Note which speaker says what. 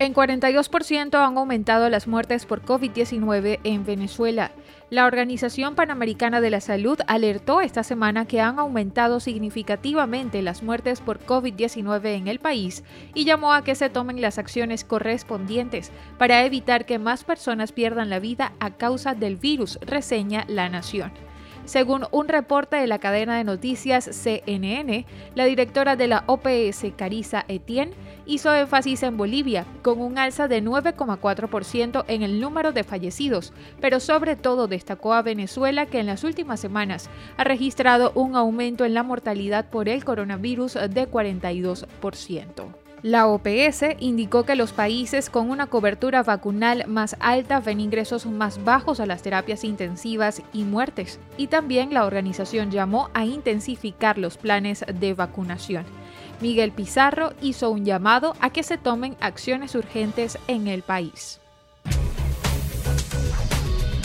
Speaker 1: En 42% han aumentado las muertes por COVID-19 en Venezuela. La Organización Panamericana de la Salud alertó esta semana que han aumentado significativamente las muertes por COVID-19 en el país y llamó a que se tomen las acciones correspondientes para evitar que más personas pierdan la vida a causa del virus, reseña La Nación. Según un reporte de la cadena de noticias CNN, la directora de la OPS, Carisa Etienne, hizo énfasis en Bolivia, con un alza de 9,4% en el número de fallecidos, pero sobre todo destacó a Venezuela, que en las últimas semanas ha registrado un aumento en la mortalidad por el coronavirus de 42%. La OPS indicó que los países con una cobertura vacunal más alta ven ingresos más bajos a las terapias intensivas y muertes, y también la organización llamó a intensificar los planes de vacunación. Miguel Pizarro hizo un llamado a que se tomen acciones urgentes en el país.